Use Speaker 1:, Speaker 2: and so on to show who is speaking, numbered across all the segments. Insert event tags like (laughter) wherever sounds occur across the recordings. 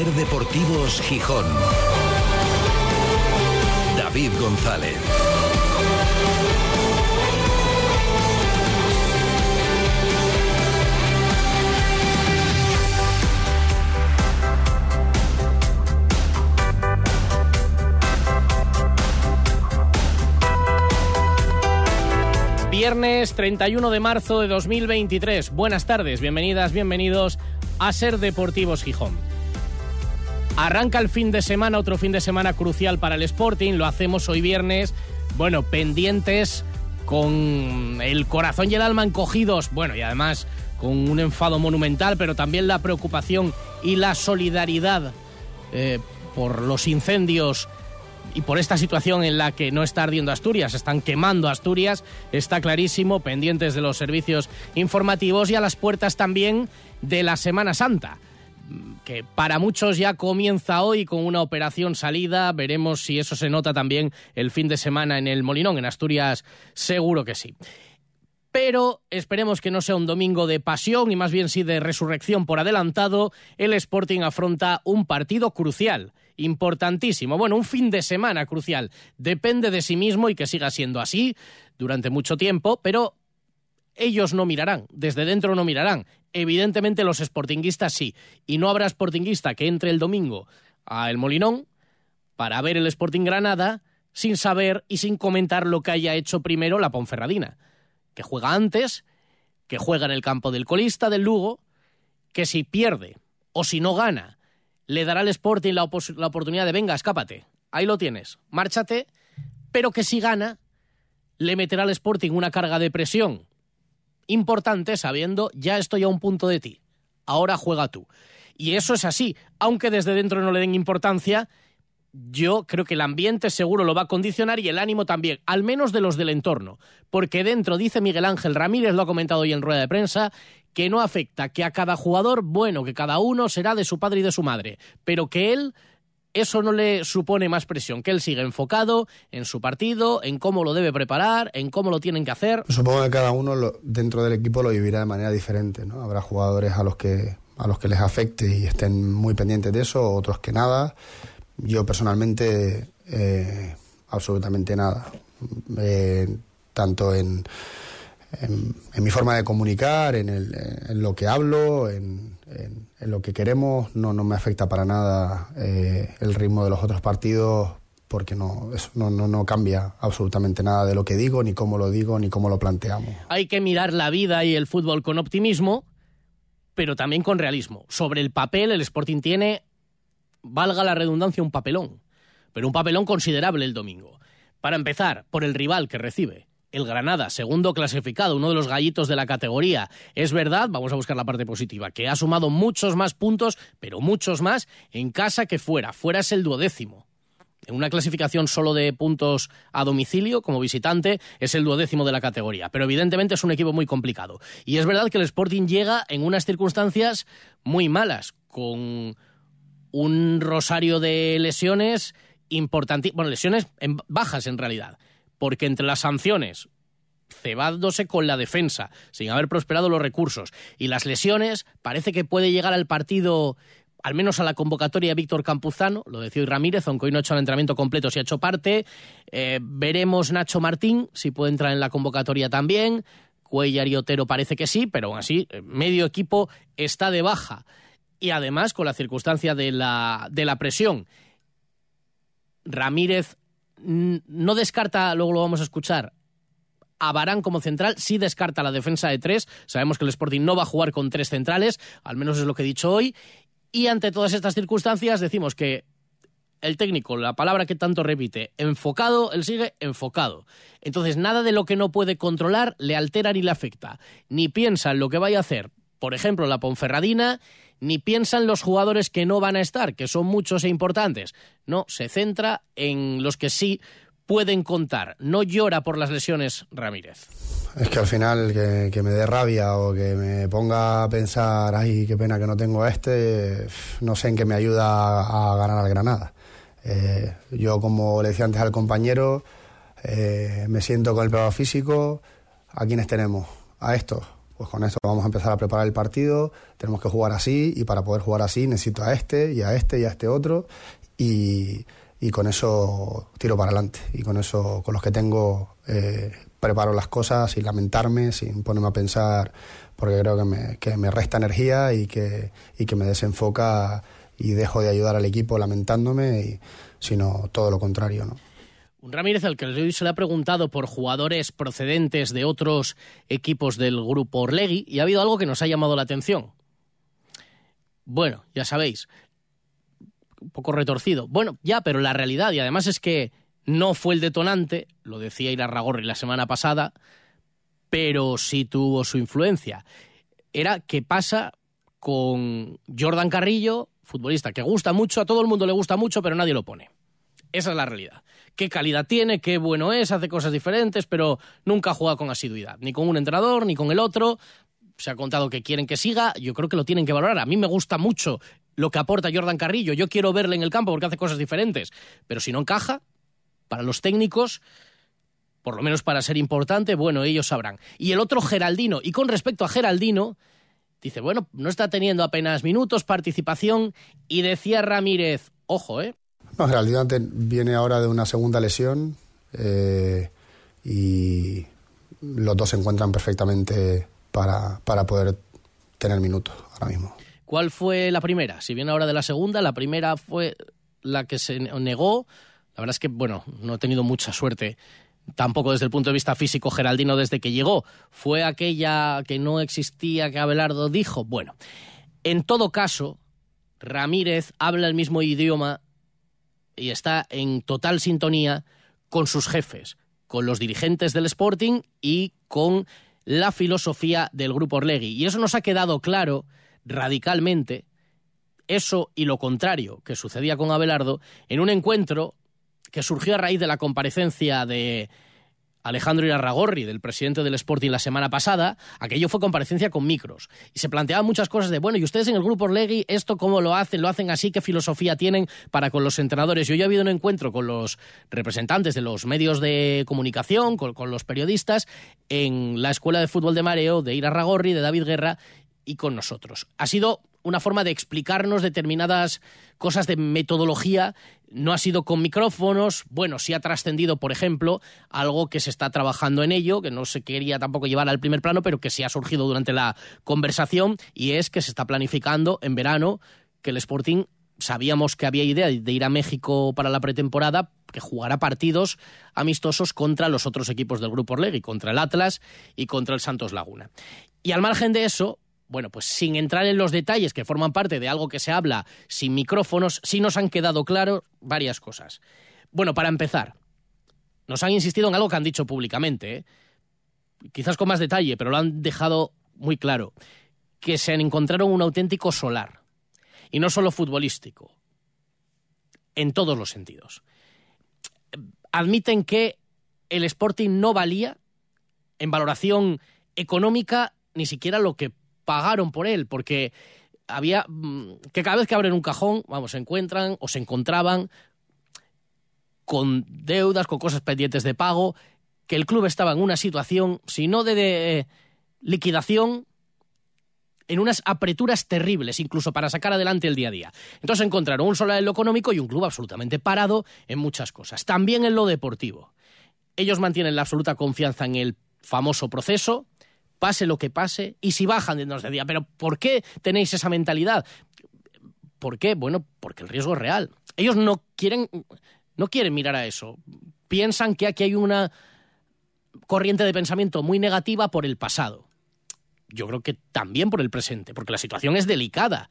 Speaker 1: Ser Deportivos Gijón. David González.
Speaker 2: Viernes 31 de marzo de 2023. Buenas tardes, bienvenidas, bienvenidos a Ser Deportivos Gijón. Arranca el fin de semana, otro fin de semana crucial para el Sporting. Lo hacemos hoy viernes. Bueno, pendientes con el corazón y el alma encogidos. Bueno, y además con un enfado monumental, pero también la preocupación y la solidaridad eh, por los incendios y por esta situación en la que no está ardiendo Asturias, están quemando Asturias, está clarísimo, pendientes de los servicios informativos y a las puertas también de la Semana Santa que para muchos ya comienza hoy con una operación salida. Veremos si eso se nota también el fin de semana en el Molinón, en Asturias, seguro que sí. Pero esperemos que no sea un domingo de pasión y más bien sí de resurrección por adelantado. El Sporting afronta un partido crucial importantísimo. Bueno, un fin de semana crucial. Depende de sí mismo y que siga siendo así durante mucho tiempo, pero ellos no mirarán, desde dentro no mirarán. Evidentemente los sportinguistas sí. Y no habrá sportinguista que entre el domingo a El Molinón para ver el Sporting Granada sin saber y sin comentar lo que haya hecho primero la Ponferradina. Que juega antes, que juega en el campo del colista del Lugo, que si pierde o si no gana le dará al Sporting la, oportunidad de venga, escápate, ahí lo tienes, márchate, pero que si gana, le meterá al Sporting una carga de presión importante sabiendo ya estoy a un punto de ti, ahora juega tú. Y eso es así, aunque desde dentro no le den importancia, yo creo que el ambiente seguro lo va a condicionar y el ánimo también, al menos de los del entorno, porque dentro, dice Miguel Ángel Ramírez, lo ha comentado hoy en rueda de prensa, que no afecta, que a cada jugador, bueno, que cada uno será de su padre y de su madre, pero que él eso no le supone más presión, que él sigue enfocado en su partido, en cómo lo debe preparar, en cómo lo tienen que hacer.
Speaker 3: Supongo que cada uno dentro del equipo lo vivirá de manera diferente, ¿no? Habrá jugadores a los que a los que les afecte y estén muy pendientes de eso, otros que nada. Yo personalmente eh, absolutamente nada. Eh, tanto en en, mi forma de comunicar, en, lo que hablo, en, lo que queremos. No, no me afecta para nada eh, el ritmo de los otros partidos porque no, no, no, no, cambia absolutamente nada de lo que digo, ni cómo lo digo, ni cómo lo planteamos.
Speaker 2: Hay que mirar la vida y el fútbol con optimismo, pero también con realismo. Sobre el papel, el Sporting tiene, valga la redundancia, un papelón, pero un papelón considerable el domingo. Para empezar, por el rival que recibe el Granada, segundo clasificado, uno de los gallitos de la categoría. Es verdad, vamos a buscar la parte positiva, que ha sumado muchos más puntos, pero muchos más en casa que fuera. Fuera es el duodécimo. En una clasificación solo de puntos a domicilio, como visitante, es el duodécimo de la categoría. Pero evidentemente es un equipo muy complicado. Y es verdad que el Sporting llega en unas circunstancias muy malas, con un rosario de lesiones importantes, bueno, lesiones en bajas en realidad porque entre las sanciones, cebándose con la defensa, sin haber prosperado los recursos, y las lesiones, parece que puede llegar al partido al menos a la convocatoria Víctor Campuzano, lo decía Ramírez, aunque hoy no ha hecho el entrenamiento completo, si ha hecho parte. Eh, veremos Nacho Martín, si puede entrar en la convocatoria también. Cuellar y Otero parece que sí, pero aún así, eh, medio equipo está de baja. Y además, con la circunstancia de la, de la presión, Ramírez no descarta, luego lo vamos a escuchar, a Barán como central, sí descarta la defensa de tres. Sabemos que el Sporting no va a jugar con tres centrales, al menos es lo que he dicho hoy. Y ante todas estas circunstancias decimos que el técnico, la palabra que tanto repite, enfocado, él sigue enfocado. Entonces, nada de lo que no puede controlar le altera ni le afecta. Ni piensa en lo que vaya a hacer, por ejemplo, la Ponferradina, ni piensan los jugadores que no van a estar, que son muchos e importantes. No, se centra en los que sí pueden contar. No llora por las lesiones Ramírez.
Speaker 3: Es que al final que, me dé rabia o que me ponga a pensar, ay, qué pena que no tengo a este, no sé en qué me ayuda a ganar al Granada. Eh, yo, como le decía antes al compañero, eh, me siento con el peor físico. ¿A quiénes tenemos? A estos pues con esto vamos a empezar a preparar el partido, tenemos que jugar así y para poder jugar así necesito a este y a este y a este otro y, con eso tiro para adelante y con eso, con los que tengo, eh, preparo las cosas sin lamentarme, sin ponerme a pensar, porque creo que me, que me resta energía y que, y que me desenfoca y dejo de ayudar al equipo lamentándome, y, sino todo lo contrario, ¿no?
Speaker 2: Un Ramírez al que hoy se le ha preguntado por jugadores procedentes de otros equipos del grupo Orlegui y ha habido algo que nos ha llamado la atención. Bueno, ya sabéis, un poco retorcido. Bueno, ya, pero la realidad, y además es que no fue el detonante, lo decía Ira Ragorri la semana pasada, pero sí tuvo su influencia. Era qué pasa con Jordan Carrillo, futbolista que gusta mucho, a todo el mundo le gusta mucho, pero nadie lo pone. Esa es la realidad qué calidad tiene, qué bueno es, hace cosas diferentes, pero nunca juega con asiduidad, ni con un entrenador, ni con el otro. Se ha contado que quieren que siga, yo creo que lo tienen que valorar. A mí me gusta mucho lo que aporta Jordan Carrillo, yo quiero verle en el campo porque hace cosas diferentes, pero si no encaja, para los técnicos, por lo menos para ser importante, bueno, ellos sabrán. Y el otro Geraldino, y con respecto a Geraldino, dice, bueno, no está teniendo apenas minutos, participación, y decía Ramírez, ojo, ¿eh?
Speaker 3: No, Geraldino viene ahora de una segunda lesión eh, y los dos se encuentran perfectamente para, para poder tener minutos ahora mismo.
Speaker 2: ¿Cuál fue la primera? Si viene ahora de la segunda, la primera fue la que se negó. La verdad es que, bueno, no he tenido mucha suerte tampoco desde el punto de vista físico Geraldino desde que llegó. Fue aquella que no existía que Abelardo dijo. Bueno, en todo caso, Ramírez habla el mismo idioma y está en total sintonía con sus jefes, con los dirigentes del Sporting y con la filosofía del grupo Orlegui. Y eso nos ha quedado claro radicalmente, eso y lo contrario que sucedía con Abelardo, en un encuentro que surgió a raíz de la comparecencia de Alejandro Irarragorri, del presidente del Sporting la semana pasada, aquello fue comparecencia con micros. Y se planteaban muchas cosas de, bueno, ¿y ustedes en el grupo Orlegui esto cómo lo hacen? ¿Lo hacen así? ¿Qué filosofía tienen para con los entrenadores? Yo ya he habido un encuentro con los representantes de los medios de comunicación, con, con los periodistas, en la Escuela de Fútbol de Mareo de Irarragorri, de David Guerra, y con nosotros. Ha sido una forma de explicarnos determinadas cosas de metodología. No ha sido con micrófonos, bueno, sí ha trascendido, por ejemplo, algo que se está trabajando en ello, que no se quería tampoco llevar al primer plano, pero que sí ha surgido durante la conversación, y es que se está planificando en verano que el Sporting sabíamos que había idea de ir a México para la pretemporada, que jugará partidos amistosos contra los otros equipos del Grupo Orlegui, contra el Atlas y contra el Santos Laguna. Y al margen de eso, bueno, pues sin entrar en los detalles que forman parte de algo que se habla sin micrófonos, sí nos han quedado claro varias cosas. Bueno, para empezar, nos han insistido en algo que han dicho públicamente, ¿eh? quizás con más detalle, pero lo han dejado muy claro, que se encontraron un auténtico solar, y no solo futbolístico, en todos los sentidos. Admiten que el Sporting no valía en valoración económica ni siquiera lo que pagaron por él, porque había mm, que cada vez que abren un cajón, vamos, se encuentran o se encontraban con deudas, con cosas pendientes de pago, que el club estaba en una situación, si no de, liquidación, en unas apreturas terribles, incluso para sacar adelante el día a día. Entonces encontraron un solar en lo económico y un club absolutamente parado en muchas cosas. También en lo deportivo. Ellos mantienen la absoluta confianza en el famoso proceso, pase lo que pase, y si bajan de nos de día. Pero ¿por qué tenéis esa mentalidad? ¿Por qué? Bueno, porque el riesgo es real. Ellos no quieren, no quieren mirar a eso. Piensan que aquí hay una corriente de pensamiento muy negativa por el pasado. Yo creo que también por el presente, porque la situación es delicada.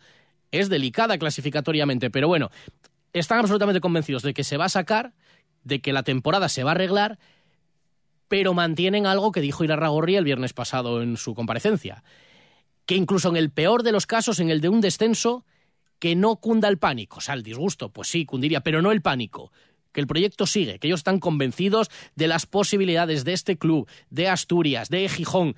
Speaker 2: Es delicada clasificatoriamente, pero bueno, están absolutamente convencidos de que se va a sacar, de que la temporada se va a arreglar pero mantienen algo que dijo Irarragorri el viernes pasado en su comparecencia, que incluso en el peor de los casos, en el de un descenso, que no cunda el pánico, o sea, el disgusto, pues sí, cundiría, pero no el pánico, que el proyecto sigue, que ellos están convencidos de las posibilidades de este club, de Asturias, de Gijón,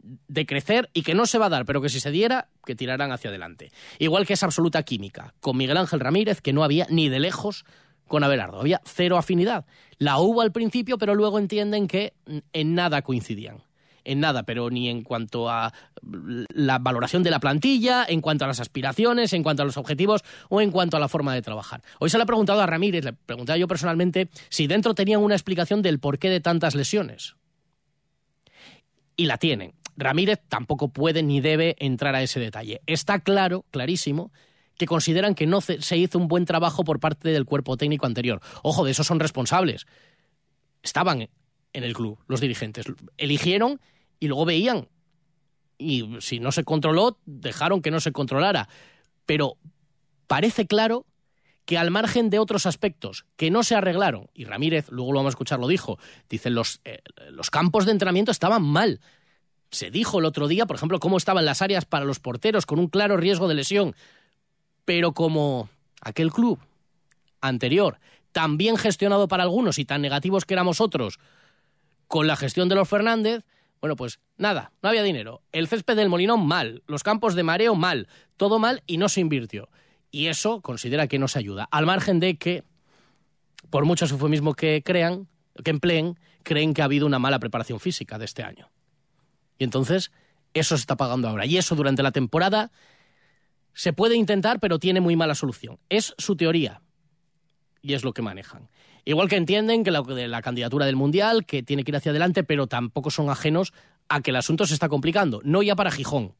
Speaker 2: de crecer y que no se va a dar, pero que si se diera, que tirarán hacia adelante. Igual que esa absoluta química, con Miguel Ángel Ramírez, que no había ni de lejos con Abelardo. Había cero afinidad. La hubo al principio, pero luego entienden que en nada coincidían. en nada, pero ni en cuanto a la valoración de la plantilla, en cuanto a las aspiraciones, en cuanto a los objetivos o en cuanto a la forma de trabajar. Hoy se le ha preguntado a Ramírez, le preguntaba yo personalmente, si dentro tenían una explicación del porqué de tantas lesiones. Y la tienen. Ramírez tampoco puede ni debe entrar a ese detalle. Está claro, clarísimo, que consideran que no se hizo un buen trabajo por parte del cuerpo técnico anterior. Ojo, de eso son responsables. Estaban en el club los dirigentes. Eligieron y luego veían. Y si no se controló, dejaron que no se controlara. Pero parece claro que al margen de otros aspectos que no se arreglaron, y Ramírez, luego lo vamos a escuchar, lo dijo, dicen los, eh, los campos de entrenamiento estaban mal. Se dijo el otro día, por ejemplo, cómo estaban las áreas para los porteros con un claro riesgo de lesión. Pero como aquel club anterior, tan bien gestionado para algunos y tan negativos que éramos otros, con la gestión de los Fernández, bueno, pues nada, no había dinero. El césped del Molinón mal, los campos de mareo mal, todo mal y no se invirtió. Y eso considera que no se ayuda, al margen de que, por mucho eufemismo que crean, que empleen, creen que ha habido una mala preparación física de este año. Y entonces, eso se está pagando ahora. Y eso durante la temporada se puede intentar, pero tiene muy mala solución. Es su teoría. Y es lo que manejan. Igual que entienden que la, la, candidatura del Mundial, que tiene que ir hacia adelante, pero tampoco son ajenos a que el asunto se está complicando. No ya para Gijón,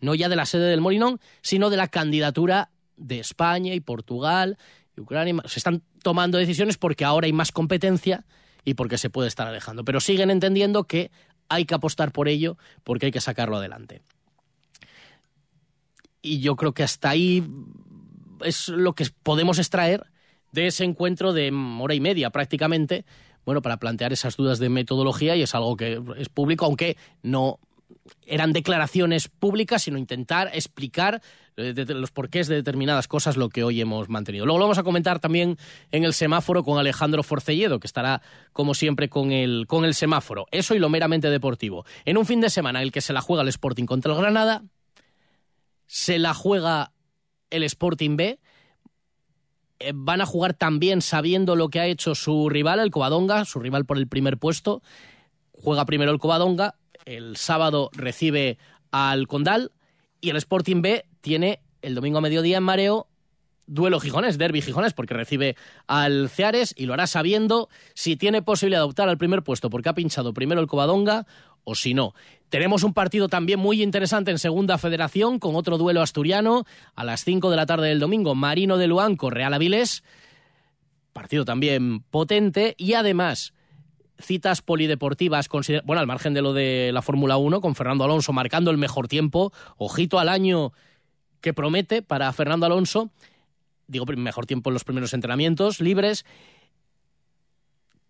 Speaker 2: no ya de la sede del Molinón, sino de la candidatura de España y Portugal y Ucrania. Se están tomando decisiones porque ahora hay más competencia y porque se puede estar alejando. Pero siguen entendiendo que hay que apostar por ello porque hay que sacarlo adelante. Y yo creo que hasta ahí es lo que podemos extraer de ese encuentro de hora y media prácticamente, bueno, para plantear esas dudas de metodología y es algo que es público, aunque no eran declaraciones públicas, sino intentar explicar eh, los porqués de determinadas cosas lo que hoy hemos mantenido. Luego lo vamos a comentar también en el semáforo con Alejandro Forcelledo, que estará, como siempre, con el, con el semáforo. Eso y lo meramente deportivo. En un fin de semana en el que se la juega el Sporting contra el Granada, se la juega el Sporting B, eh, van a jugar también sabiendo lo que ha hecho su rival, el Covadonga, su rival por el primer puesto. Juega primero el Covadonga, el sábado recibe al Condal y el Sporting B tiene el domingo a mediodía en Mareo duelo Gijones, derby Gijones, porque recibe al Ceares y lo hará sabiendo si tiene posibilidad de optar al primer puesto porque ha pinchado primero el Covadonga o si no. Tenemos un partido también muy interesante en Segunda Federación con otro duelo asturiano a las 5 de la tarde del domingo, Marino de Luanco, Real Avilés. Partido también potente y además citas polideportivas, bueno, al margen de lo de la Fórmula 1, con Fernando Alonso marcando el mejor tiempo, ojito al año que promete para Fernando Alonso, digo, mejor tiempo en los primeros entrenamientos libres.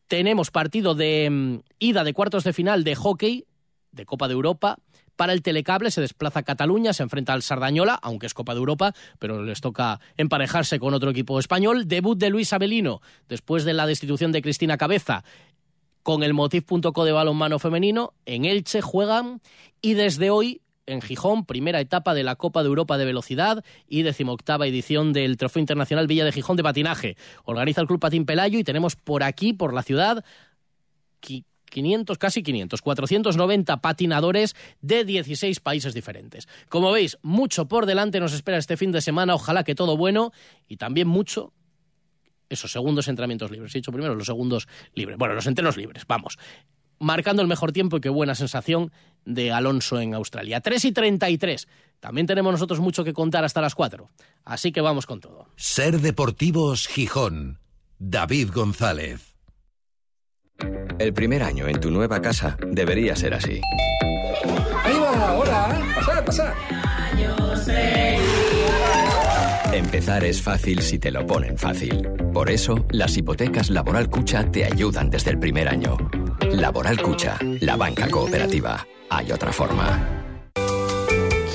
Speaker 2: Tenemos partido de mm, ida de cuartos de final de hockey, de Copa de Europa. Para el telecable se desplaza Cataluña, se enfrenta al Sardañola, aunque es Copa de Europa, pero les toca emparejarse con otro equipo español. Debut de Luis Abelino, después de la destitución de Cristina Cabeza con el Motiv.co de balonmano femenino. En Elche juegan y desde hoy en Gijón, primera etapa de la Copa de Europa de Velocidad y decimoctava edición del Trofeo Internacional Villa de Gijón de Patinaje. Organiza el Club Patín Pelayo y tenemos por aquí, por la ciudad, 500, casi 500, 490 patinadores de 16 países diferentes. Como veis, mucho por delante nos espera este fin de semana, ojalá que todo bueno y también mucho esos segundos entrenamientos libres. He dicho primero los segundos libres. Bueno, los entrenos libres, vamos. Marcando el mejor tiempo y qué buena sensación de Alonso en Australia. 3 y 33. También tenemos nosotros mucho que contar hasta las 4. Así que vamos con todo.
Speaker 1: Ser Deportivos Gijón. David González.
Speaker 4: El primer año en tu nueva casa debería ser así.
Speaker 5: ¡Ahí va! ¡Hola! ¡Pasad, pasad!
Speaker 4: Empezar es fácil si te lo ponen fácil. Por eso, las hipotecas Laboral Cucha te ayudan desde el primer año. Laboral Cucha, la banca cooperativa. Hay otra forma.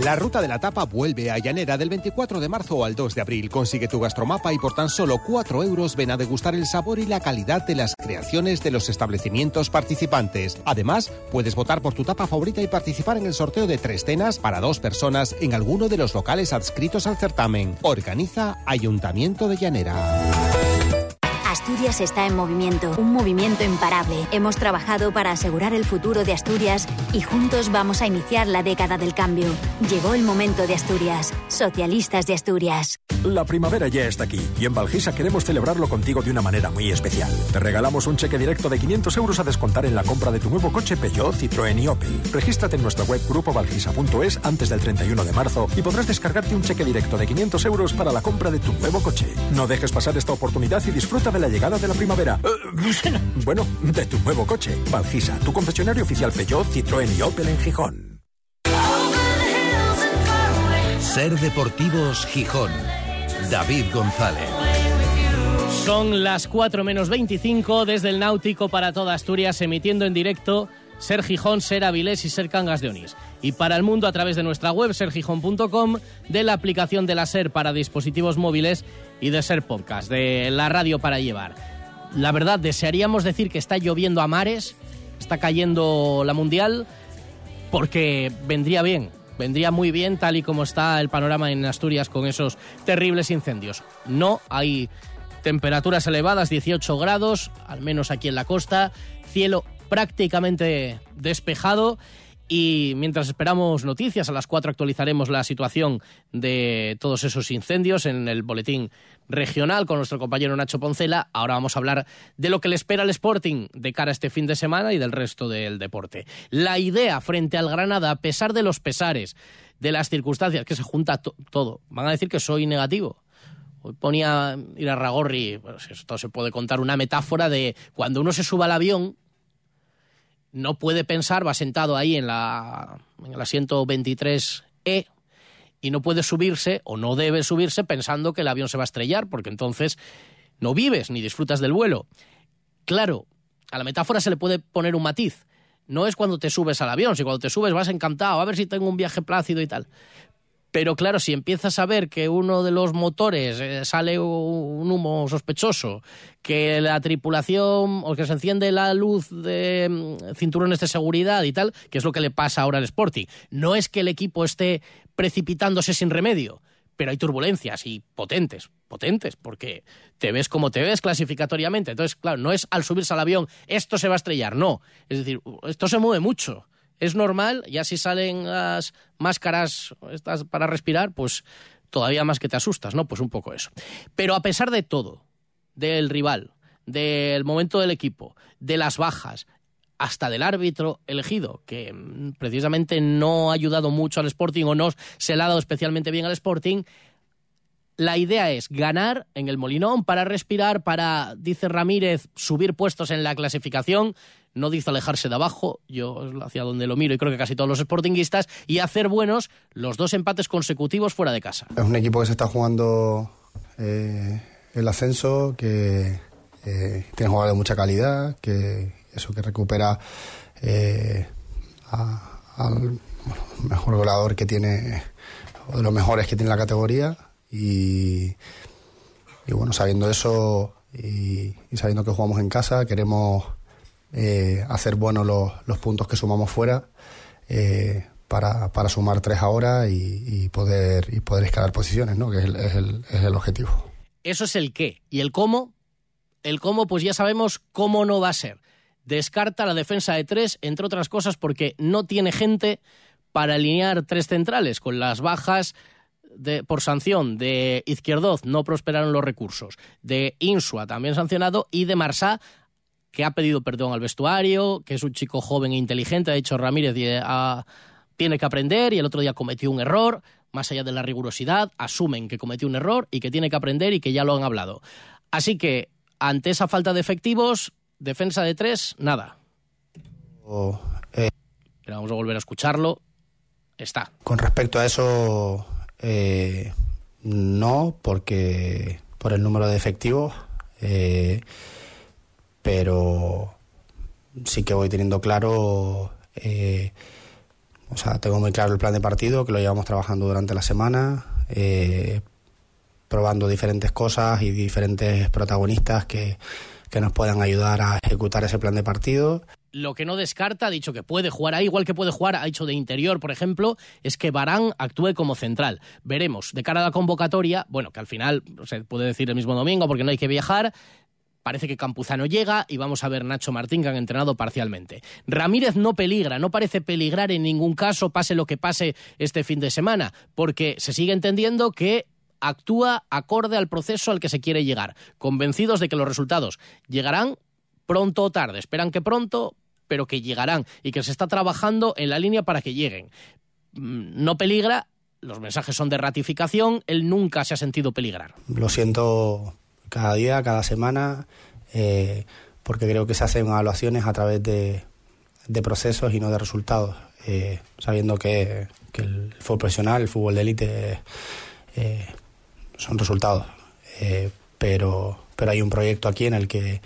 Speaker 6: La ruta de la tapa vuelve a Llanera del 24 de marzo al 2 de abril. Consigue tu gastromapa y por tan solo 4 euros ven a degustar el sabor y la calidad de las creaciones de los establecimientos participantes. Además, puedes votar por tu tapa favorita y participar en el sorteo de tres cenas para dos personas en alguno de los locales adscritos al certamen. Organiza Ayuntamiento de Llanera.
Speaker 7: Asturias está en movimiento, un movimiento imparable. Hemos trabajado para asegurar el futuro de Asturias y juntos vamos a iniciar la década del cambio. Llegó el momento de Asturias, socialistas de Asturias.
Speaker 8: La primavera ya está aquí y en Valgisa queremos celebrarlo contigo de una manera muy especial. Te regalamos un cheque directo de 500 euros a descontar en la compra de tu nuevo coche Peugeot, Citroën y Opel. Regístrate en nuestra web grupovalgisa.es antes del 31 de marzo y podrás descargarte un cheque directo de 500 euros para la compra de tu nuevo coche. No dejes pasar esta oportunidad y disfruta de la llegada de la primavera. Eh, bueno, de tu nuevo coche. Valgisa, tu concesionario oficial Peugeot, Citroën y Opel en Gijón.
Speaker 1: Ser Deportivos Gijón. David González.
Speaker 2: Son las 4 menos 25 desde el Náutico para toda Asturias, emitiendo en directo Ser Gijón, Ser Avilés y Ser Cangas de Onís. Y para el mundo a través de nuestra web sergijón.com, de la aplicación de la Ser para dispositivos móviles y de Ser Podcast, de la radio para llevar. La verdad, desearíamos decir que está lloviendo a mares, está cayendo la Mundial, porque vendría bien, vendría muy bien tal y como está el panorama en Asturias con esos terribles incendios. No hay temperaturas elevadas, 18 grados, al menos aquí en la costa, cielo prácticamente despejado. Y mientras esperamos noticias, a las 4 actualizaremos la situación de todos esos incendios en el boletín regional con nuestro compañero Nacho Poncela. Ahora vamos a hablar de lo que le espera al Sporting de cara a este fin de semana y del resto del deporte. La idea frente al Granada, a pesar de los pesares, de las circunstancias, que se junta todo, van a decir que soy negativo. Hoy ponía ir a Ragorri, pues esto se puede contar una metáfora de cuando uno se suba al avión, no puede pensar, va sentado ahí en, la, en el asiento 23E y no puede subirse o no debe subirse pensando que el avión se va a estrellar, porque entonces no vives ni disfrutas del vuelo. Claro, a la metáfora se le puede poner un matiz. No es cuando te subes al avión, si cuando te subes vas encantado, a ver si tengo un viaje plácido y tal. Pero claro, si empiezas a ver que uno de los motores eh, sale un humo sospechoso, que la tripulación o que se enciende la luz de mm, cinturones de seguridad y tal, que es lo que le pasa ahora al Sporting, no es que el equipo esté precipitándose sin remedio, pero hay turbulencias y potentes, potentes, porque te ves como te ves clasificatoriamente. Entonces, claro, no es al subirse al avión, esto se va a estrellar, no. Es decir, esto se mueve mucho es normal, ya si salen las máscaras estas para respirar, pues todavía más que te asustas, ¿no? Pues un poco eso. Pero a pesar de todo, del rival, del momento del equipo, de las bajas, hasta del árbitro elegido, que mm, precisamente no ha ayudado mucho al Sporting o no se le ha dado especialmente bien al Sporting, la idea es ganar en el Molinón para respirar, para, dice Ramírez, subir puestos en la clasificación no dice alejarse de abajo, yo hacia donde lo miro y creo que casi todos los sportinguistas, y hacer buenos los dos empates consecutivos fuera de casa.
Speaker 3: Es un equipo que se está jugando eh, el ascenso, que eh, tiene jugadores de mucha calidad, que eso que recupera eh, al mejor goleador que tiene, o de los mejores que tiene la categoría, y, y bueno, sabiendo eso y sabiendo que jugamos en casa, queremos eh, hacer buenos los, puntos que sumamos fuera eh, para, para, sumar tres ahora y, poder, y poder escalar posiciones, ¿no? que es el, es, el, es el objetivo.
Speaker 2: Eso es el qué. ¿Y el cómo? El cómo, pues ya sabemos cómo no va a ser. Descarta la defensa de tres, entre otras cosas, porque no tiene gente para alinear tres centrales. Con las bajas de, por sanción de Izquierdoz no prosperaron los recursos. De Insua también sancionado y de Marsá que ha pedido perdón al vestuario, que es un chico joven e inteligente, ha dicho Ramírez, tiene que aprender y el otro día cometió un error, más allá de la rigurosidad, asumen que cometió un error y que tiene que aprender y que ya lo han hablado. Así que, ante esa falta de efectivos, defensa de tres, nada. Eh, Pero vamos a volver a escucharlo. Está.
Speaker 3: Con respecto a eso, eh, no, porque por el número de efectivos. Eh, pero sí que voy teniendo claro eh, o sea, tengo muy claro el plan de partido, que lo llevamos trabajando durante la semana, eh, probando diferentes cosas y diferentes protagonistas que, que nos puedan ayudar a ejecutar ese plan de partido.
Speaker 2: Lo que no descarta, ha dicho que puede jugar ahí, igual que puede jugar, ha dicho de interior, por ejemplo, es que Barán actúe como central. Veremos, de cara a la convocatoria, bueno, que al final se puede decir el mismo domingo porque no hay que viajar, Parece que Campuzano llega y vamos a ver Nacho Martín que han entrenado parcialmente. Ramírez no peligra, no parece peligrar en ningún caso, pase lo que pase este fin de semana, porque se sigue entendiendo que actúa acorde al proceso al que se quiere llegar, convencidos de que los resultados llegarán pronto o tarde. Esperan que pronto, pero que llegarán y que se está trabajando en la línea para que lleguen. Mm, no peligra, los mensajes son de ratificación, él nunca se ha sentido peligrar.
Speaker 3: Lo siento cada día, cada semana, eh, porque creo que se hacen evaluaciones a través de, procesos y no de resultados, eh, sabiendo que, el fútbol profesional, el fútbol de élite, eh, son resultados. pero, pero hay un proyecto aquí en el que,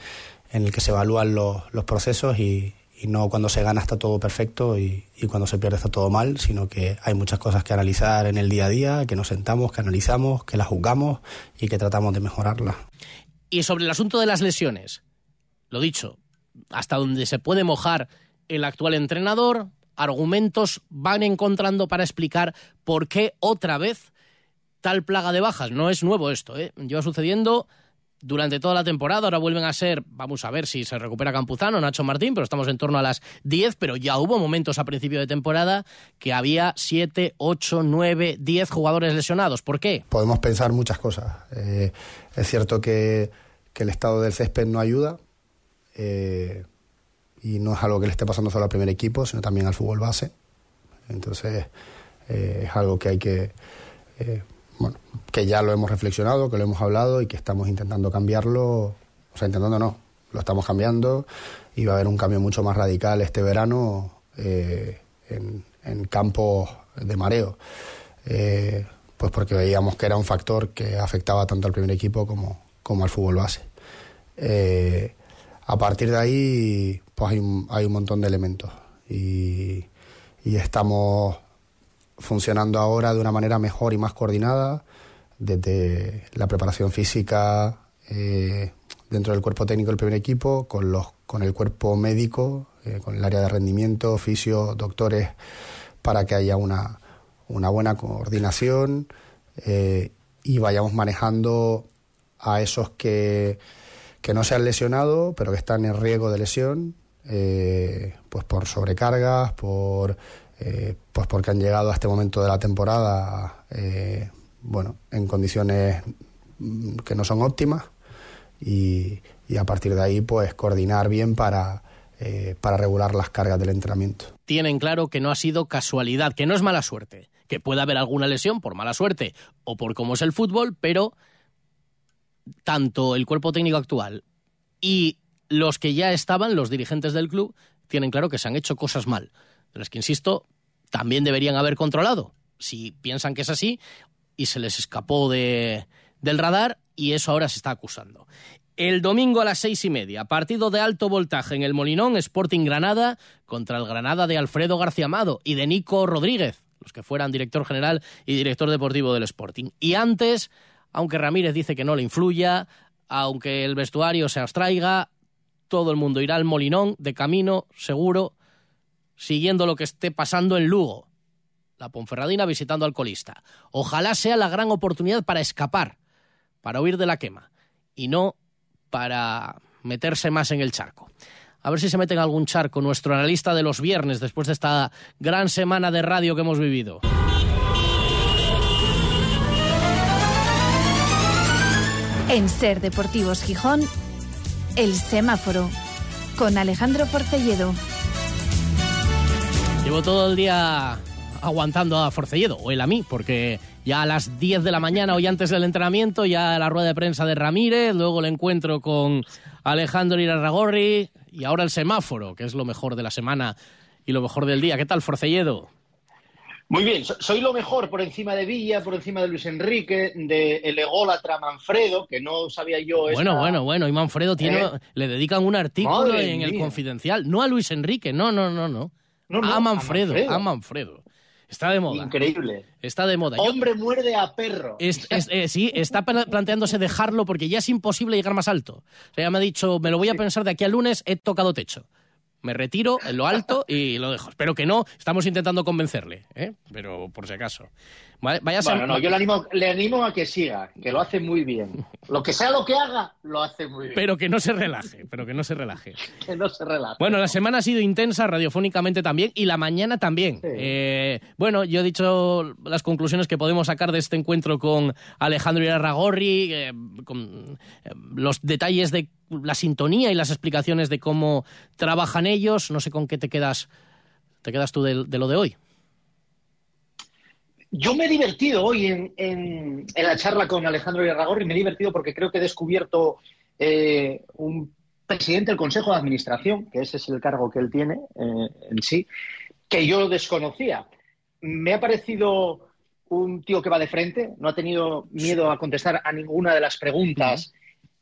Speaker 3: en el que se evalúan los, los procesos y, y no cuando se gana está todo perfecto y, cuando se pierde está todo mal, sino que hay muchas cosas que analizar en el día a día, que nos sentamos, que analizamos, que las juzgamos y que tratamos de mejorarlas.
Speaker 2: Y sobre el asunto de las lesiones, lo dicho, hasta donde se puede mojar el actual entrenador, argumentos van encontrando para explicar por qué otra vez tal plaga de bajas. No es nuevo esto, ¿eh? lleva sucediendo durante toda la temporada. Ahora vuelven a ser, vamos a ver si se recupera Campuzano, Nacho Martín, pero estamos en torno a las 10, pero ya hubo momentos a principio de temporada que había 7, 8, 9, 10 jugadores lesionados. ¿Por qué?
Speaker 3: Podemos pensar muchas cosas. Eh, es cierto que, el estado del césped no ayuda. Eh, y no es algo que le esté pasando solo al primer equipo, sino también al fútbol base. Entonces, eh, es algo que hay que bueno, que ya lo hemos reflexionado, que lo hemos hablado y que estamos intentando cambiarlo, o sea, intentando no, lo estamos cambiando y va a haber un cambio mucho más radical este verano eh, en, campos de mareo, eh, pues porque veíamos que era un factor que afectaba tanto al primer equipo como, como al fútbol base. Eh, a partir de ahí, pues hay un, hay un montón de elementos y, y estamos funcionando ahora de una manera mejor y más coordinada, desde la preparación física eh, dentro del cuerpo técnico del primer equipo, con, los, con el cuerpo médico, eh, con el área de rendimiento, fisio, doctores, para que haya una, una buena coordinación eh, y vayamos manejando a esos que, que no se han lesionado, pero que están en riesgo de lesión, pues por sobrecargas, por eh, pues porque han llegado a este momento de la temporada eh, bueno, en condiciones mm, que no son óptimas y, a partir de ahí pues coordinar bien para, eh, para regular las cargas del entrenamiento.
Speaker 2: Tienen claro que no ha sido casualidad, que no es mala suerte, que puede haber alguna lesión por mala suerte o por cómo es el fútbol, pero tanto el cuerpo técnico actual y los que ya estaban, los dirigentes del club, tienen claro que se han hecho cosas mal las que, insisto, también deberían haber controlado. Si piensan que es así y se les escapó de, del radar y eso ahora se está acusando. El domingo a las seis y media, partido de alto voltaje en el Molinón, Sporting Granada contra el Granada de Alfredo García Amado y de Nico Rodríguez, los que fueran director general y director deportivo del Sporting. Y antes, aunque Ramírez dice que no le influya, aunque el vestuario se abstraiga, todo el mundo irá al Molinón de camino seguro siguiendo lo que esté pasando en Lugo. La Ponferradina visitando al colista. Ojalá sea la gran oportunidad para escapar, para huir de la quema, y no para meterse más en el charco. A ver si se mete en algún charco nuestro analista de los viernes después de esta gran semana de radio que hemos vivido.
Speaker 9: En Ser Deportivos Gijón, El Semáforo, con Alejandro Forcelledo.
Speaker 2: Llevo todo el día aguantando a Forcelledo, o él a mí, porque ya a las 10 de la mañana, hoy antes del entrenamiento, ya la rueda de prensa de Ramírez, luego el encuentro con Alejandro Irarragorri y ahora el semáforo, que es lo mejor de la semana y lo mejor del día. ¿Qué tal, Forcelledo?
Speaker 10: Muy bien, soy lo mejor por encima de Villa, por encima de Luis Enrique, de el ególatra Manfredo, que no sabía yo.
Speaker 2: Bueno, bueno, bueno, y Manfredo tiene, ¿Eh? le dedican un artículo en el Confidencial, no a Luis Enrique, no, no, no, no
Speaker 10: No, no,
Speaker 2: a
Speaker 10: a
Speaker 2: Manfredo, a Manfredo. Está de moda.
Speaker 10: Increíble.
Speaker 2: Está de moda. Yo-
Speaker 10: Hombre muerde a perro.
Speaker 2: es- es- eh, sí, está pla- planteándose dejarlo porque ya es imposible llegar más alto. O sea, ya me ha dicho, me lo voy a pensar de aquí al lunes, he tocado techo. Me retiro en lo alto y lo dejo. Espero que no, estamos intentando convencerle, ¿eh? pero por si acaso. Vaya
Speaker 10: Bueno, no, yo le animo, le animo a que siga, que lo hace muy bien. (laughs) Lo que sea lo que haga, lo hace muy bien.
Speaker 2: Pero que no se relaje, pero que no se relaje. (laughs)
Speaker 10: que no se relaje.
Speaker 2: Bueno, la semana ha sido intensa radiofónicamente también y la mañana también. Eh, bueno, yo he dicho las conclusiones que podemos sacar de este encuentro con Alejandro Irarragorri, eh, con eh, los detalles de la sintonía y las explicaciones de cómo trabajan ellos. No sé con qué te quedas, te quedas tú de, de lo de hoy.
Speaker 10: Yo me he divertido hoy en, en- en la charla con Alejandro Irragorri, me he divertido porque creo que he descubierto eh, un presidente del Consejo de Administración, que ese es el cargo que él tiene eh, en sí, que yo desconocía. Me ha parecido un tío que va de frente, no ha tenido miedo a contestar a ninguna de las preguntas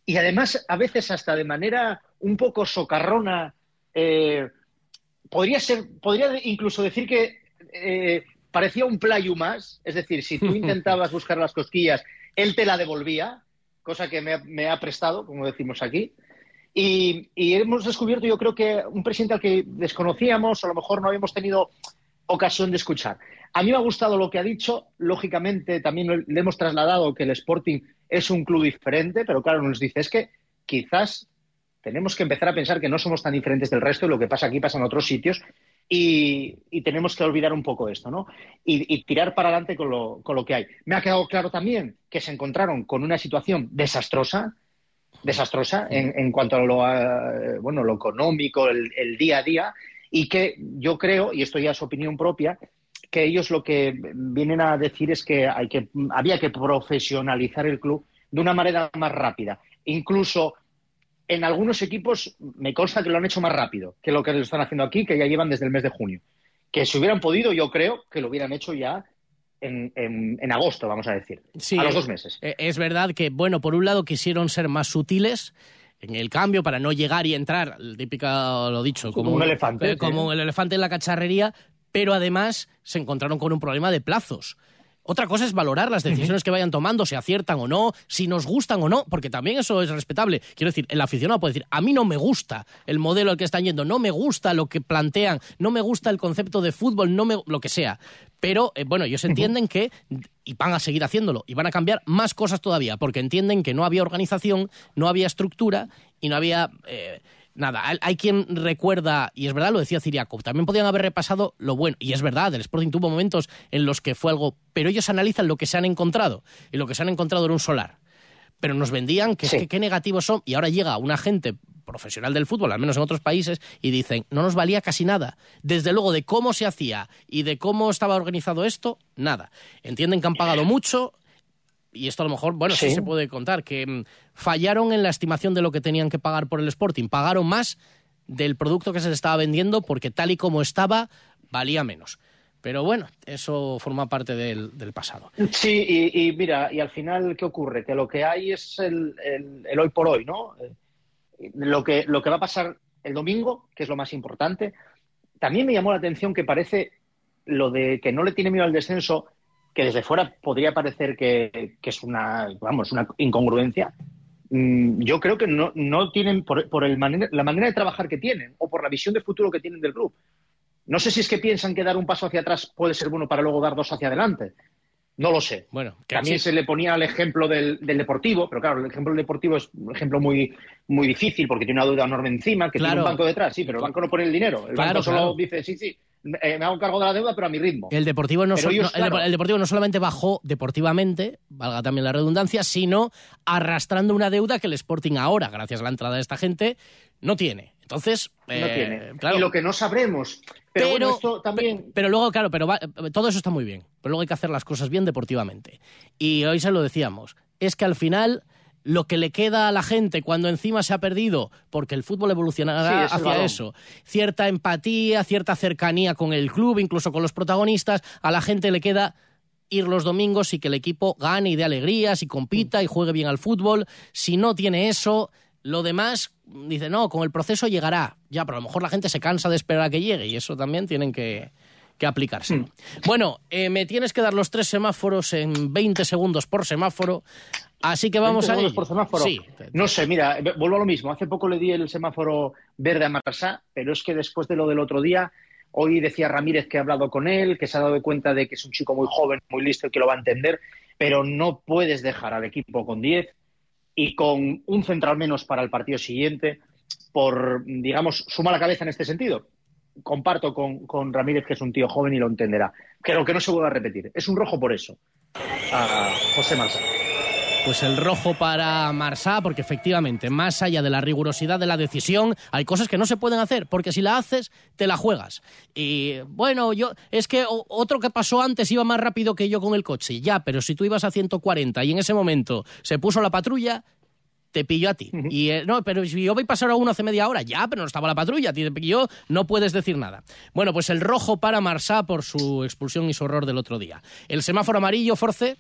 Speaker 10: y además a veces hasta de manera un poco socarrona. eh, podría ser, podría incluso decir que eh, parecía un playu más, es decir, si tú (laughs) intentabas buscar las cosquillas, él te la devolvía, cosa que me ha, me ha prestado, como decimos aquí. Y, y hemos descubierto, yo creo que un presidente al que desconocíamos, o a lo mejor no habíamos tenido ocasión de escuchar. A mí me ha gustado lo que ha dicho, lógicamente también le hemos trasladado que el Sporting es un club diferente, pero claro, nos dice, es que quizás tenemos que empezar a pensar que no somos tan diferentes del resto y lo que pasa aquí pasa en otros sitios y, y tenemos que olvidar un poco esto, ¿no? Y, tirar para adelante con lo, con lo que hay. Me ha quedado claro también que se encontraron con una situación desastrosa, desastrosa en, en cuanto a lo, bueno, lo económico, el día a día, y que yo creo, y esto ya es opinión propia, que ellos lo que vienen a decir es que, hay que había que profesionalizar el club de una manera más rápida. Incluso en algunos equipos me consta que lo han hecho más rápido que lo que lo están haciendo aquí, que ya llevan desde el mes de junio. Que si hubieran podido, yo creo que lo hubieran hecho ya en, en- en agosto, vamos a decir,
Speaker 2: Sí,
Speaker 10: a los dos meses.
Speaker 2: eh, Es verdad que, bueno, por un lado quisieron ser más sutiles en el cambio para no llegar y entrar, el típica, lo dicho, como,
Speaker 10: Como un elefante,
Speaker 2: eh,
Speaker 10: sí.
Speaker 2: como el elefante en la cacharrería, pero además se encontraron con un problema de plazos. Otra cosa es valorar las decisiones que vayan tomando, si aciertan o no, si nos gustan o no, porque también eso es respetable. Quiero decir, el aficionado puede decir, a mí no me gusta el modelo al que están yendo, no me gusta lo que plantean, no me gusta el concepto de fútbol, no me, lo que sea. Pero, eh, bueno, ellos entienden que, y van a seguir haciéndolo, y van a cambiar más cosas todavía, porque entienden que no había organización, no había estructura y no había... eh, Nada, hay- quien recuerda, y es verdad, lo decía Ciriaco, también podían haber repasado lo bueno, y es verdad, el Sporting tuvo momentos en los que fue algo, pero ellos analizan lo que se han encontrado, y lo que se han encontrado era un solar. Pero nos vendían que es que qué negativos son, y ahora llega una gente profesional del fútbol, al menos en otros países, y dicen, no nos valía casi nada. Desde luego, de cómo se hacía y de cómo estaba organizado esto, nada. Entienden que han pagado mucho, y esto a lo mejor, bueno, sí,
Speaker 10: Sí.
Speaker 2: se puede contar, que mm, fallaron en la estimación de lo que tenían que pagar por el Sporting. Pagaron más del producto que se les estaba vendiendo porque tal y como estaba, valía menos. Pero bueno, eso forma parte del, del pasado.
Speaker 10: Sí, y, y mira, y al final, ¿qué ocurre? Que lo que hay es el, el- el hoy por hoy, ¿no? Eh, Lo que, lo que va a pasar el domingo, que es lo más importante. También me llamó la atención que parece lo de que no le tiene miedo al descenso, que desde fuera podría parecer que, que es una, vamos, una incongruencia. Mm, Yo creo que no, no tienen, por, por el manera- la manera de trabajar que tienen o por la visión de futuro que tienen del club. No sé si es que piensan que dar un paso hacia atrás puede ser bueno para luego dar dos hacia adelante. No lo sé.
Speaker 2: Bueno,
Speaker 10: También se le ponía el ejemplo del, del deportivo, pero claro, el ejemplo del deportivo es un ejemplo muy, muy difícil porque tiene una deuda enorme encima, que
Speaker 2: Claro.
Speaker 10: tiene un banco detrás, sí, pero el banco no pone el dinero. El
Speaker 2: Claro,
Speaker 10: banco solo
Speaker 2: claro.
Speaker 10: dice, sí, sí, eh, me hago cargo de la deuda, pero a mi ritmo.
Speaker 2: El Deportivo no,
Speaker 10: Pero
Speaker 2: sol-
Speaker 10: ellos,
Speaker 2: no- el,
Speaker 10: claro.
Speaker 2: Dep- el Deportivo no solamente bajó deportivamente, valga también la redundancia, sino arrastrando una deuda que el Sporting ahora, gracias a la entrada de esta gente, no tiene. Entonces,
Speaker 10: No
Speaker 2: eh,
Speaker 10: tiene.
Speaker 2: claro,
Speaker 10: Y lo que no sabremos. Pero, bueno, esto también.
Speaker 2: pero luego, claro, pero va- todo eso está muy bien. Pero luego hay que hacer las cosas bien deportivamente. Y hoy se lo decíamos. Es que al final lo que le queda a la gente cuando encima se ha perdido, porque el fútbol evolucionará hacia eso, cierta empatía, cierta cercanía con el club, incluso con los protagonistas, a la gente le queda ir los domingos y que el equipo gane y dé alegrías y compita y juegue bien al fútbol. Si no tiene eso, lo demás dice, no, con el proceso llegará. Ya, pero a lo mejor la gente se cansa de esperar a que llegue y eso también tienen que, que aplicarse.
Speaker 10: Hmm.
Speaker 2: Bueno, eh, me tienes que dar los tres semáforos en 20 segundos por semáforo, así que vamos
Speaker 10: 20
Speaker 2: a
Speaker 10: por semáforo.
Speaker 2: Sí,
Speaker 10: No sé, mira, vuelvo a lo mismo. Hace poco le di el semáforo verde a Marsá, pero es que después de lo del otro día, hoy decía Ramírez que ha hablado con él, que se ha dado cuenta de que es un chico muy joven, muy listo y que lo va a entender, pero no puedes dejar al equipo con 10 y con un central menos para el partido siguiente por, digamos, suma la cabeza en este sentido. Comparto con, con Ramírez que es un tío joven y lo entenderá. Creo que no se vuelva a repetir. Es un rojo por eso. A José Marsá.
Speaker 2: Pues el rojo para Marsá, porque efectivamente, más allá de la rigurosidad de la decisión, hay cosas que no se pueden hacer, porque si la haces, te la juegas. Y bueno, yo es que otro que pasó antes iba más rápido que yo con el coche, ya, pero si tú ibas a 140 y en ese momento se puso la patrulla, te pilló a ti. Y eh, no, pero si yo voy a pasar a uno hace media hora, ya, pero no estaba la patrulla, te pilló, no puedes decir nada. Bueno, pues el rojo para Marsá por su expulsión y su horror del otro día. El semáforo amarillo, Force.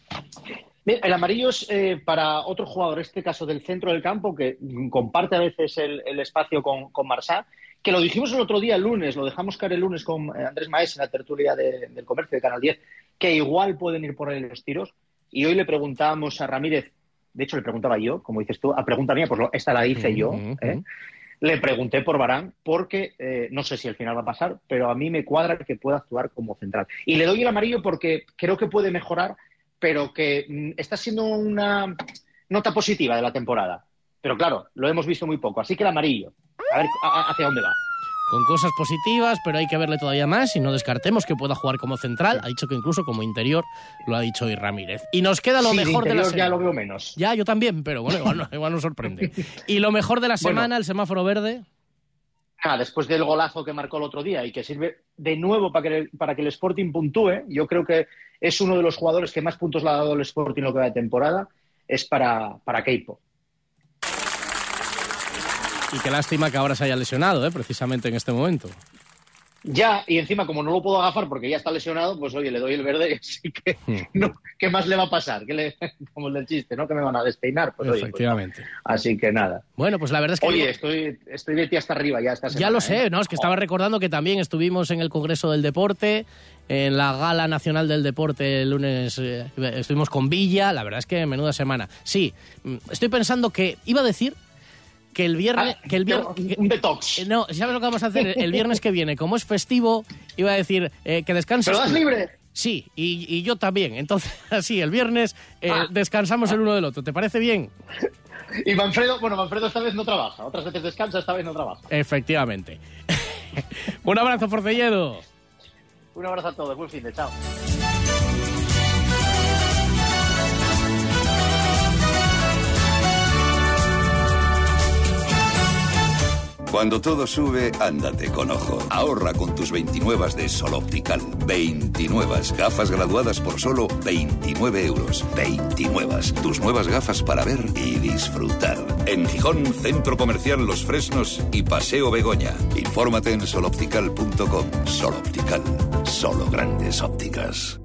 Speaker 10: Bien, El amarillo es eh, para otro jugador, en este caso del centro del campo, que comparte a veces el, el espacio con, con Marsá, que lo dijimos el otro día, el lunes, lo dejamos caer el lunes con eh, Andrés Maes en la tertulia de- del comercio de Canal 10, que igual pueden ir por ahí los tiros. Y hoy le preguntábamos a Ramírez, de hecho le preguntaba yo, como dices tú, a pregunta mía, pues lo- esta la hice yo, ¿eh? Le pregunté por Barán porque eh, no sé si al final va a pasar, pero a mí me cuadra que pueda actuar como central. Y le doy el amarillo porque creo que puede mejorar, pero que mm, está siendo una nota positiva de la temporada. Pero claro, lo hemos visto muy poco. Así que el amarillo. A ver a- hacia dónde va.
Speaker 2: con cosas positivas, pero hay que verle todavía más y no descartemos que pueda jugar como central. Ha dicho que incluso como interior lo ha dicho hoy Ramírez. Y nos queda lo
Speaker 10: Sí, de
Speaker 2: mejor de, la
Speaker 10: interior ya
Speaker 2: semana.
Speaker 10: lo veo menos.
Speaker 2: Ya, yo también, pero bueno, igual, no- (laughs) igual nos sorprende. (laughs) Y lo mejor de la
Speaker 10: Bueno.
Speaker 2: semana, el semáforo verde.
Speaker 10: Ah, después del golazo que marcó el otro día y que sirve de nuevo para que, el, para que el Sporting puntúe, yo creo que es uno de los jugadores que más puntos le ha dado el Sporting lo que va de temporada, es para, para Keipo.
Speaker 2: Y qué lástima que ahora se haya lesionado, ¿eh? precisamente en este momento.
Speaker 10: Ya, y encima, como no lo puedo agafar porque ya está lesionado, pues oye, le doy el verde así que (laughs) no, ¿qué más le va a pasar? ¿Qué le, (laughs) como el del chiste, ¿no? Que me van a despeinar. Pues, oye, pues,
Speaker 2: Efectivamente.
Speaker 10: así que nada.
Speaker 2: Bueno, pues la verdad es que...
Speaker 10: Oye, estoy, estoy de ti hasta arriba ya esta semana.
Speaker 2: Ya lo
Speaker 10: ¿eh?
Speaker 2: sé, ¿no? Es que estaba recordando que también estuvimos en el Congreso del Deporte, en la Gala Nacional del Deporte el lunes, eh, estuvimos con Villa, la verdad es que menuda semana. Sí, mm, estoy pensando que, iba a decir que el viernes...
Speaker 10: Ah,
Speaker 2: que el viernes
Speaker 10: un detox.
Speaker 2: Eh, No, ¿sabes lo que vamos a hacer? El viernes que viene, como es festivo, iba a decir eh, que descanses.
Speaker 10: ¿Pero das libre?
Speaker 2: Sí, y, y yo también. Entonces, (laughs) así, el viernes eh,
Speaker 10: Ah.
Speaker 2: descansamos el uno del otro. ¿Te parece bien? (laughs)
Speaker 10: Y Manfredo, bueno, Manfredo esta vez no trabaja, otras veces descansa, esta vez no trabaja.
Speaker 2: Efectivamente. (laughs) Un abrazo, Forcelledo.
Speaker 10: Un abrazo a todos, buen fin de chao.
Speaker 11: Cuando todo sube, ándate con ojo. Ahorra con tus 29 de Sol Optical. 29 gafas graduadas por solo 29 euros. 29. Tus nuevas gafas para ver y disfrutar. En Gijón, Centro Comercial Los Fresnos y Paseo Begoña. Infórmate en soloptical.com. Sol Optical. Solo grandes ópticas.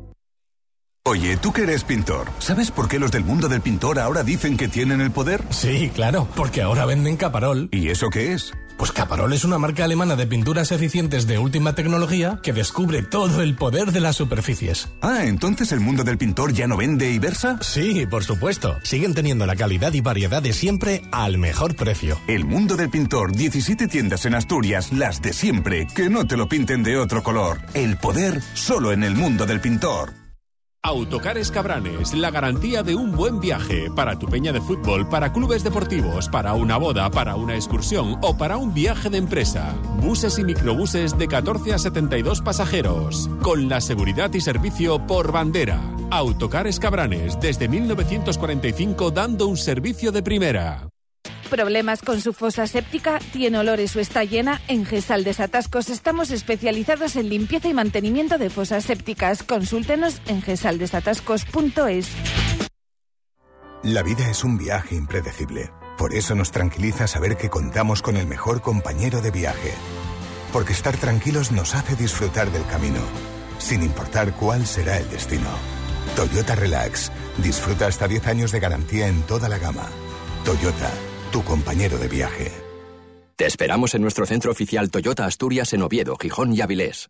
Speaker 12: Oye, tú que eres pintor, ¿sabes por qué los del mundo del pintor ahora dicen que tienen el poder?
Speaker 13: Sí, claro, porque ahora venden Caparol.
Speaker 12: ¿Y eso qué es?
Speaker 13: Pues Caparol es una marca alemana de pinturas eficientes de última tecnología que descubre todo el poder de las superficies.
Speaker 12: Ah, entonces el mundo del pintor ya no vende y versa?
Speaker 13: Sí, por supuesto. Siguen teniendo la calidad y variedad de siempre al mejor precio.
Speaker 12: El mundo del pintor, 17 tiendas en Asturias, las de siempre, que no te lo pinten de otro color. El poder solo en el mundo del pintor.
Speaker 14: Autocares Cabranes, la garantía de un buen viaje para tu peña de fútbol, para clubes deportivos, para una boda, para una excursión o para un viaje de empresa. Buses y microbuses de 14 a 72 pasajeros, con la seguridad y servicio por bandera. Autocares Cabranes, desde 1945 dando un servicio de primera.
Speaker 9: ¿Problemas con su fosa séptica? ¿Tiene olores o está llena? En Gesal Desatascos estamos especializados en limpieza y mantenimiento de fosas sépticas. Consúltenos en gesaldesatascos.es.
Speaker 12: La vida es un viaje impredecible. Por eso nos tranquiliza saber que contamos con el mejor compañero de viaje. Porque estar tranquilos nos hace disfrutar del camino, sin importar cuál será el destino. Toyota Relax. Disfruta hasta 10 años de garantía en toda la gama. Toyota, tu compañero de viaje.
Speaker 4: Te esperamos en nuestro centro oficial Toyota Asturias en Oviedo, Gijón y Avilés.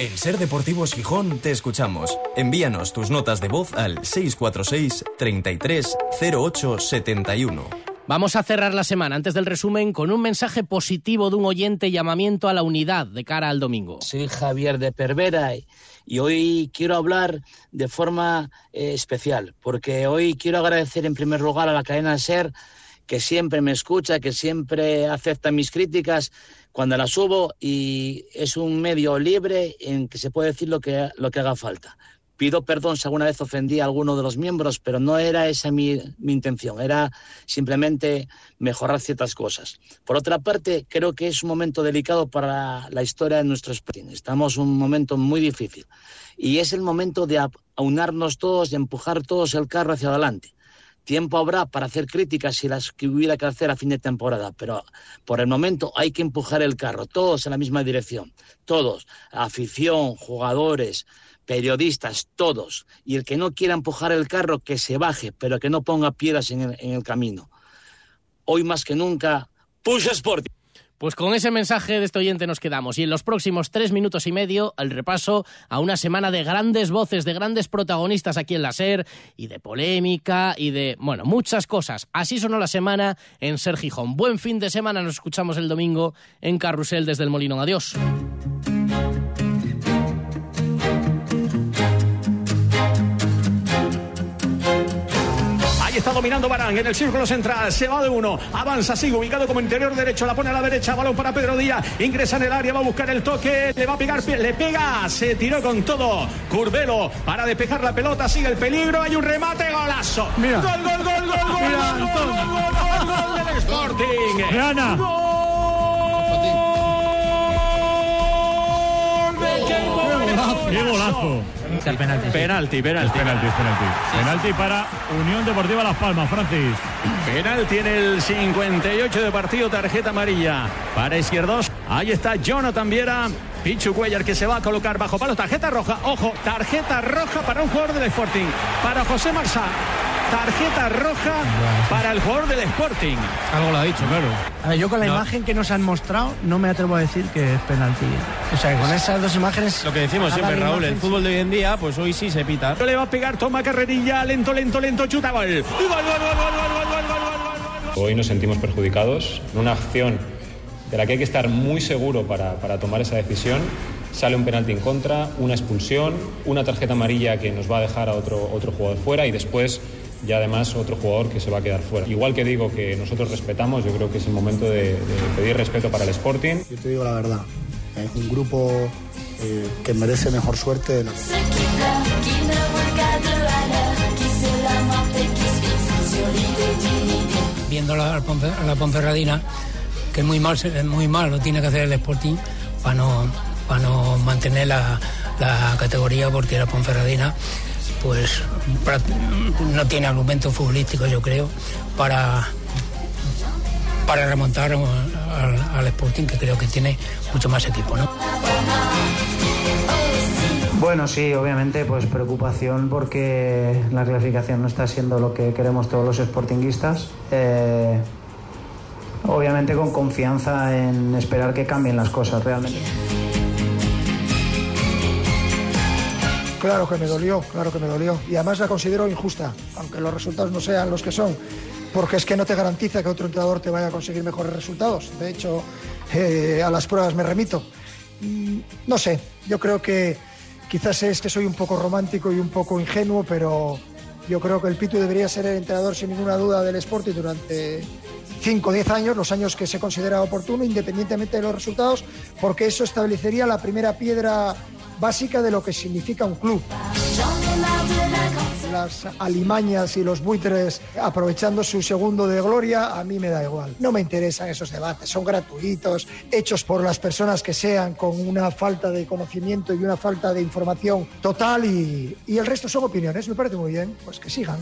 Speaker 15: En Ser Deportivos Gijón te escuchamos. Envíanos tus notas de voz al 646 33 08 71.
Speaker 2: Vamos a cerrar la semana antes del resumen con un mensaje positivo de un oyente llamamiento a la unidad de cara al domingo.
Speaker 16: Soy Javier de Pervera y hoy quiero hablar de forma eh, especial porque hoy quiero agradecer en primer lugar a la cadena Ser que siempre me escucha, que siempre acepta mis críticas cuando la subo y es un medio libre en que se puede decir lo que, lo que haga falta. Pido perdón si alguna vez ofendí a alguno de los miembros, pero no era esa mi, mi intención, era simplemente mejorar ciertas cosas. Por otra parte, creo que es un momento delicado para la historia de nuestro sprint. Estamos en un momento muy difícil y es el momento de aunarnos todos y empujar todos el carro hacia adelante. Tiempo habrá para hacer críticas si las que hubiera que hacer a fin de temporada, pero por el momento hay que empujar el carro, todos en la misma dirección, todos, afición, jugadores, periodistas, todos. Y el que no quiera empujar el carro, que se baje, pero que no ponga piedras en el, en el camino. Hoy más que nunca, push Sporting.
Speaker 2: Pues con ese mensaje de este oyente nos quedamos y en los próximos tres minutos y medio el repaso a una semana de grandes voces, de grandes protagonistas aquí en la SER y de polémica y de, bueno, muchas cosas. Así sonó la semana en Ser Gijón. Buen fin de semana, nos escuchamos el domingo en Carrusel desde el Molinón. Adiós.
Speaker 17: Está dominando Barán en el círculo central. Se va de uno. Avanza, sigue ubicado como interior derecho. La pone a la derecha. Balón para Pedro Díaz. Ingresa en el área. Va a buscar el toque. Le va a pegar. Le pega. Se tiró con todo. Curvelo para despejar la pelota. Sigue el peligro. Hay un remate. Golazo.
Speaker 18: Mira.
Speaker 17: Gol, gol, gol, gol, gol,
Speaker 18: Mira,
Speaker 17: gol, gol, gol, gol, gol, gol del Sporting.
Speaker 18: Gana. ¡Qué golazo!
Speaker 17: Penalti, penalti.
Speaker 18: penalti, penalti, penalti. Penalti para Unión Deportiva Las Palmas, Francis.
Speaker 17: Penalti en el 58 de partido, tarjeta amarilla para Izquierdos. Ahí está Jonathan Viera. Pichu Cuellar que se va a colocar bajo palo. Tarjeta roja, ojo, tarjeta roja para un jugador del Sporting. Para José Marsá tarjeta roja para el jugador del Sporting.
Speaker 18: Algo lo ha dicho, claro.
Speaker 19: A ver, yo con la imagen que nos han mostrado no me atrevo a decir que es penalti. O sea, que con esas dos imágenes...
Speaker 20: Lo que decimos siempre, Raúl, el fútbol de hoy en día, pues hoy sí se pita.
Speaker 17: No Le va a pegar, toma carrerilla, lento, lento, lento, chuta, gol. ¡Gol, gol!
Speaker 21: Hoy nos sentimos perjudicados. en Una acción de la que hay que estar muy seguro para, para tomar esa decisión sale un penalti en contra, una expulsión, una tarjeta amarilla que nos va a dejar a otro, otro jugador fuera y después ya además otro jugador que se va a quedar fuera. Igual que digo que nosotros respetamos, yo creo que es el momento de, de pedir respeto para el Sporting.
Speaker 3: Yo te digo la verdad, es un grupo eh, que merece mejor suerte de la
Speaker 22: viendo la, la Ponfe- la Ponferradina, que muy mal, muy mal lo tiene que hacer el Sporting para no, para no mantener la, la categoría, porque la Ponferradina pues no tiene argumentos futbolísticos, yo creo, para, para remontar al, al Sporting, que creo que tiene mucho más equipo, ¿no?
Speaker 19: Bueno, sí, obviamente, pues preocupación porque la clasificación no está siendo lo que queremos todos los sportinguistas. Eh, obviamente con confianza en esperar que cambien las cosas realmente.
Speaker 23: Claro que me dolió, claro que me dolió. Y además la considero injusta, aunque los resultados no sean los que son, porque es que no te garantiza que otro entrenador te vaya a conseguir mejores resultados. De hecho, eh, a las pruebas me remito. Mm, No sé, yo creo que quizás es que soy un poco romántico y un poco ingenuo, pero yo creo que el Pitu debería ser el entrenador sin ninguna duda del Sporting durante 5 o 10 años, los años que se considera oportuno, independientemente de los resultados, porque eso establecería la primera piedra básica de lo que significa un club. las alimañas y los buitres aprovechando su segundo de gloria, a mí me da igual. No me interesan esos debates, son gratuitos, hechos por las personas que sean, con una falta de conocimiento y una falta de información total y, y el resto son opiniones, me parece muy bien, pues que sigan.